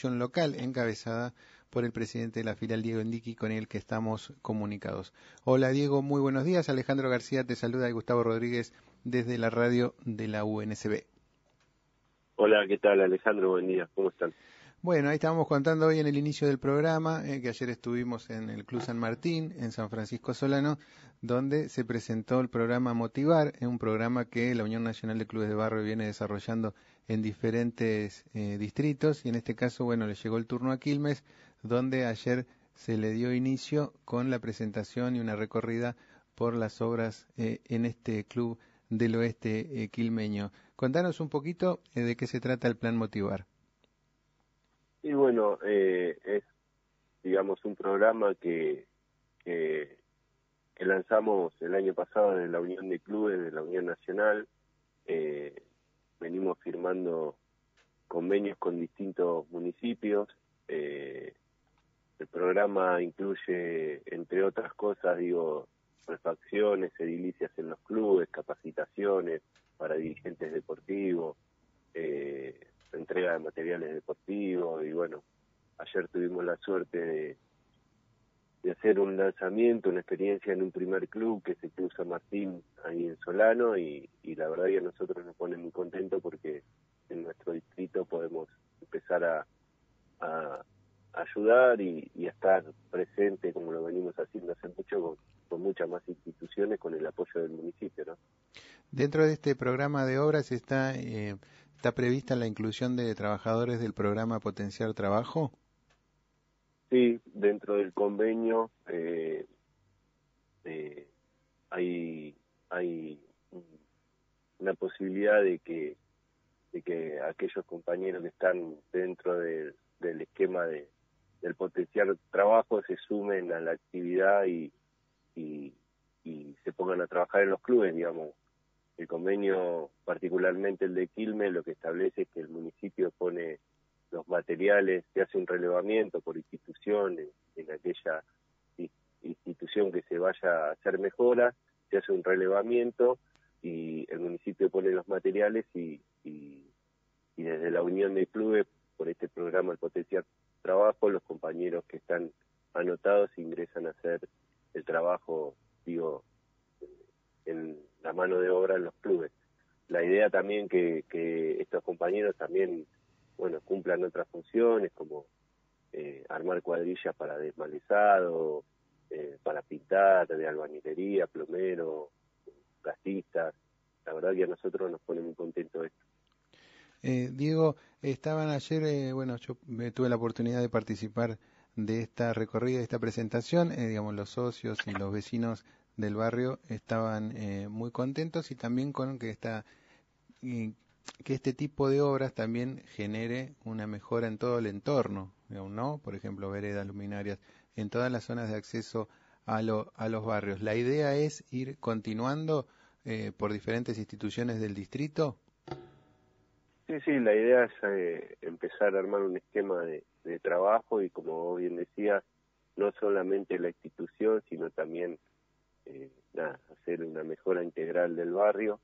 acción local encabezada por el presidente de la filial Diego Indiqui con el que estamos comunicados. Hola Diego, muy buenos días. Alejandro García te saluda y Gustavo Rodríguez desde la radio de la UNSB. Hola, ¿qué tal Alejandro? Buen día, ¿cómo están? Bueno, ahí estábamos contando hoy en el inicio del programa eh, que ayer estuvimos en el Club San Martín, en San Francisco Solano, donde se presentó el programa Motivar, un programa que la Unión Nacional de Clubes de Barrio viene desarrollando en diferentes eh, distritos y en este caso, bueno, le llegó el turno a Quilmes, donde ayer se le dio inicio con la presentación y una recorrida por las obras eh, en este club del oeste quilmeño. Contanos un poquito de qué se trata el plan Motivar. Y bueno, eh, es, digamos, un programa que, que, lanzamos el año pasado en la Unión de Clubes de la Unión Nacional. Eh, venimos firmando convenios con distintos municipios. Eh, el programa incluye, entre otras cosas, digo, refacciones, edilicias en los clubes, capacitaciones para dirigentes deportivos, eh, entrega de materiales deportivos y bueno, ayer tuvimos la suerte de, de hacer un lanzamiento, una experiencia en un primer club que Club San Martín ahí en Solano y, la verdad que a nosotros nos pone muy contentos porque en nuestro distrito podemos empezar a, ayudar y, a estar presente como lo venimos haciendo hace mucho con, con, muchas más instituciones con el apoyo del municipio. ¿no? Dentro de este programa de obras está eh, ¿Está prevista la inclusión de trabajadores del programa Potenciar Trabajo? Sí, dentro del convenio eh, eh, hay, hay una posibilidad de que, de que aquellos compañeros que están dentro del esquema de, del potenciar trabajo se sumen a la actividad y, y, y se pongan a trabajar en los clubes, digamos. El convenio, particularmente el de Quilmes, lo que establece es que el municipio pone los materiales, se hace un relevamiento por instituciones, en aquella institución que se vaya a hacer mejora, se hace un relevamiento y el municipio pone los materiales y, y, desde la unión de clubes, por este programa El Potencial Trabajo, los compañeros que están anotados ingresan a hacer el trabajo, digo, en la mano de obra en los clubes. La idea también que, que estos compañeros también, bueno, cumplan otras funciones como eh, armar cuadrillas para desmalezado, eh, para pintar, de albañilería, plomero, gastistas. La verdad que a nosotros nos pone muy contentos esto. Eh, Diego, estaban ayer, eh, bueno, yo tuve la oportunidad de participar de esta recorrida, de esta presentación, digamos, los socios y los vecinos del barrio estaban muy contentos y también con que esta que este tipo de obras también genere una mejora en todo el entorno, ¿no? Por ejemplo, veredas, luminarias, en todas las zonas de acceso a, lo, a los barrios. La idea es ir continuando eh, por diferentes instituciones del distrito. Sí, sí, la idea es eh, empezar a armar un esquema de, trabajo y como bien decía, no solamente la institución, sino también eh, hacer una mejora integral del barrio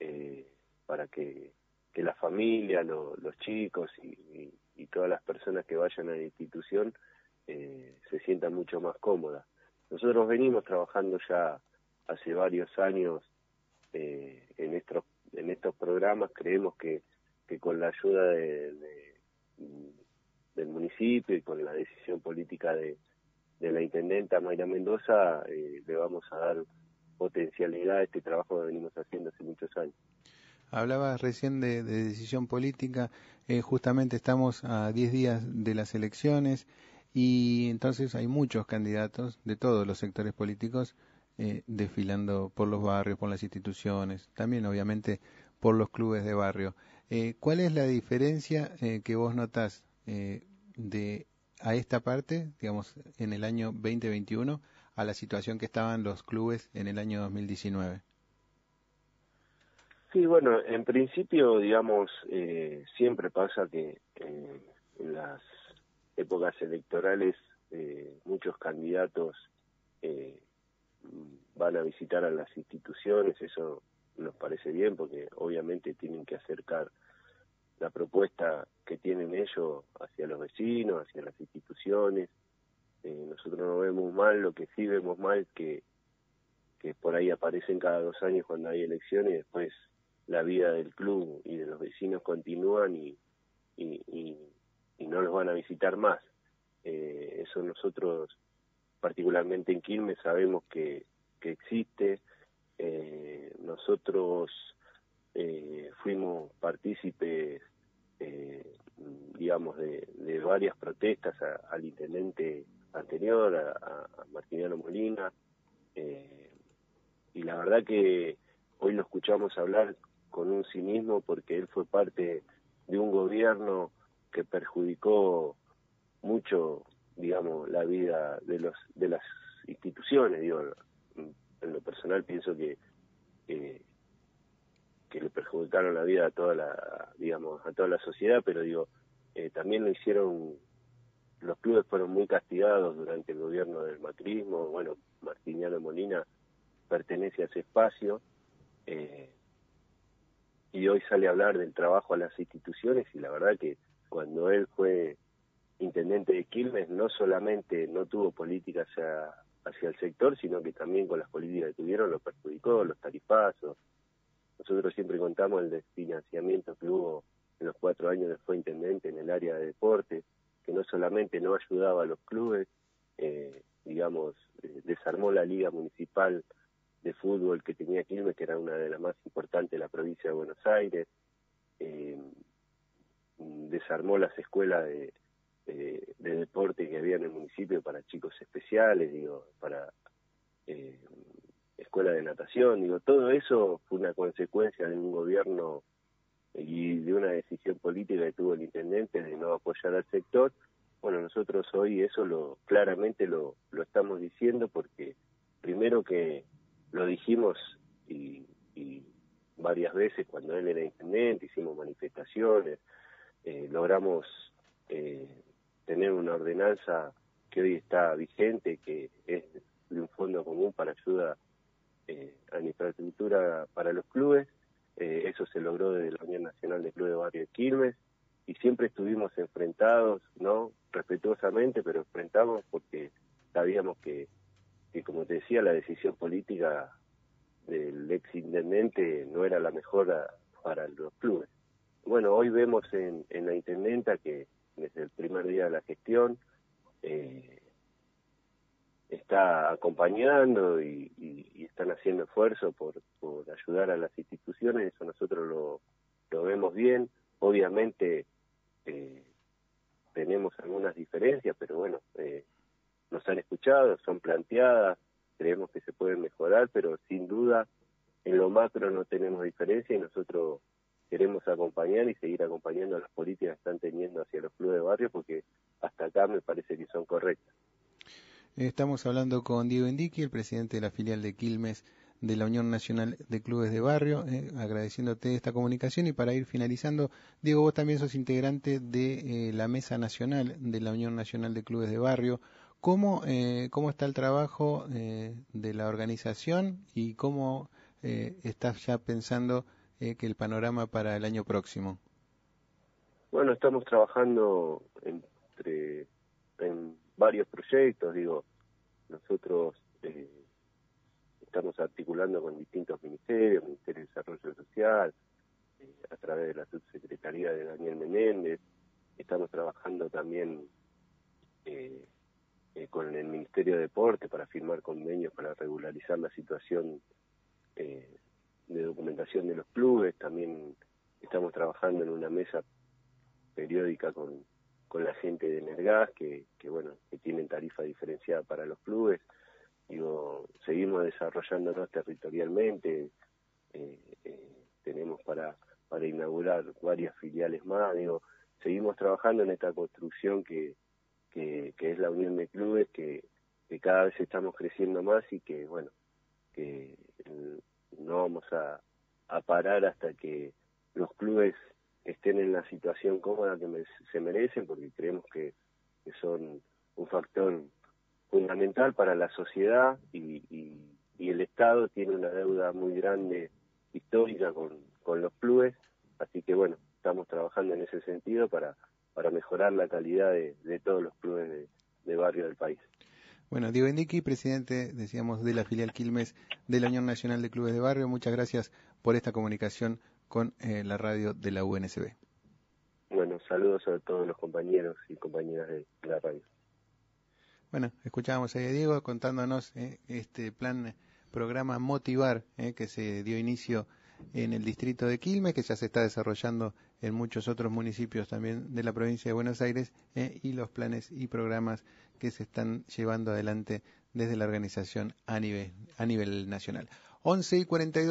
eh, para que, que la familia, los chicos y, todas las personas que vayan a la institución eh, se sientan mucho más cómodas. Nosotros venimos trabajando ya hace varios años eh, en estos en estos programas creemos que, que con la ayuda de, del municipio y con la decisión política de, de la intendenta Mayra Mendoza eh, le vamos a dar potencialidad a este trabajo que venimos haciendo hace muchos años. Hablabas recién de, decisión política, eh, justamente estamos a 10 días de las elecciones y entonces hay muchos candidatos de todos los sectores políticos eh, desfilando por los barrios, por las instituciones, también obviamente por los clubes de barrio. ¿Cuál es la diferencia que vos notás de a esta parte, digamos, en el año 2021, a la situación que estaban los clubes en el año 2019? Sí, bueno, en principio, digamos, eh, siempre pasa que eh, en las épocas electorales eh, muchos candidatos van a visitar a las instituciones, eso nos parece bien porque obviamente tienen que acercar la propuesta que tienen ellos hacia los vecinos, hacia las instituciones. Eh, nosotros no vemos mal, lo que sí vemos mal que, que por ahí aparecen cada dos años cuando hay elecciones y después la vida del club y de los vecinos continúan y, y, no los van a visitar más. Eh, eso nosotros, particularmente en Quilmes, sabemos que, que existe. Eh, nosotros eh, fuimos partícipes, eh, digamos, de, varias protestas al intendente anterior, a, a Martiniano Molina, eh, y la verdad que hoy lo escuchamos hablar con un cinismo porque él fue parte de un gobierno que perjudicó mucho, digamos, la vida de los de las instituciones. Digo, en lo personal pienso que que le perjudicaron la vida a toda la, digamos, a toda la sociedad, pero digo, eh, también lo hicieron, los clubes fueron muy castigados durante el gobierno del macrismo, bueno, Martiniano Molina pertenece a ese espacio, eh, y hoy sale a hablar del trabajo a las instituciones, y la verdad que cuando él fue intendente de Quilmes, no solamente no tuvo política hacia, hacia el sector, sino que también con las políticas que tuvieron lo perjudicó, los tarifazos, nosotros siempre contamos el desfinanciamiento que hubo en los cuatro años que fue intendente en el área de deporte, que no solamente no ayudaba a los clubes, eh, digamos, eh, desarmó la liga municipal de fútbol que tenía Quilmes, que era una de las más importantes de la provincia de Buenos Aires, eh, desarmó las escuelas de, de, deporte que había en el municipio para chicos especiales, digo, para eh, escuela de natación, digo, todo eso fue una consecuencia de un gobierno y de una decisión política que tuvo el intendente de no apoyar al sector. Bueno, nosotros hoy eso lo claramente lo, lo estamos diciendo porque primero que lo dijimos y, varias veces cuando él era intendente, hicimos manifestaciones, eh, logramos eh, tener una ordenanza que hoy está vigente, que es de un fondo común para ayuda eh, a la infraestructura para los clubes. Eh, eso se logró desde la Unión Nacional de Clubes de Barrio de Quilmes y siempre estuvimos enfrentados, ¿no? Respetuosamente, pero enfrentamos porque sabíamos que, que como te decía, la decisión política del ex intendente no era la mejor para los clubes. Bueno, hoy vemos en, en la intendenta que desde el primer día de la gestión eh, está acompañando y, están haciendo esfuerzo por, ayudar a las instituciones, eso nosotros lo, lo vemos bien. Obviamente eh, tenemos algunas diferencias, pero bueno, eh, han escuchado, son planteadas, creemos que se pueden mejorar, pero sin duda en lo macro no tenemos diferencia y nosotros queremos acompañar y seguir acompañando las políticas que están teniendo hacia los clubes de barrio porque hasta acá me parece que son correctas. Estamos hablando con Diego Indiqui, el presidente de la filial de Quilmes de la Unión Nacional de Clubes de Barrio, eh, agradeciéndote esta comunicación y para ir finalizando, Diego, vos también sos integrante de eh, la Mesa Nacional de la Unión Nacional de Clubes de Barrio. ¿Cómo, eh, cómo está el trabajo de la organización y cómo estás ya pensando que el panorama para el año próximo? Bueno, estamos trabajando entre en varios proyectos, digo, nosotros eh, estamos articulando con distintos ministerios, Ministerio de Desarrollo Social, eh, a través de la subsecretaría de Daniel Menéndez, estamos trabajando también eh, con el Ministerio de Deporte para firmar convenios para regularizar la situación de documentación de los clubes, también estamos trabajando en una mesa periódica con con la gente de Nergas, que, que bueno, que tienen tarifa diferenciada para los clubes. Digo, seguimos desarrollándonos territorialmente, eh, eh, tenemos para, para inaugurar varias filiales más, digo, seguimos trabajando en esta construcción que, que, es la unión de clubes, que, cada vez estamos creciendo más y que, bueno, que no vamos a, parar hasta que los clubes estén en la situación cómoda que se merecen, porque creemos que, son un factor fundamental para la sociedad y, el Estado tiene una deuda muy grande histórica con los clubes, así que bueno, estamos trabajando en ese sentido para, para mejorar la calidad de, todos los clubes de, barrio del país. Bueno, Diego Indiqui, presidente, decíamos, de la filial Quilmes de la Unión Nacional de Clubes de Barrio, muchas gracias por esta comunicación con eh, la radio de la UNSB. Bueno, saludos a todos los compañeros y compañeras de la radio. Bueno, escuchábamos a Diego contándonos eh, este plan, programa Motivar, eh, que se dio inicio en el distrito de Quilmes, que ya se está desarrollando en muchos otros municipios también de la provincia de Buenos Aires, eh, y los planes y programas que se están llevando adelante desde la organización a nivel, a nivel nacional. 11 y 42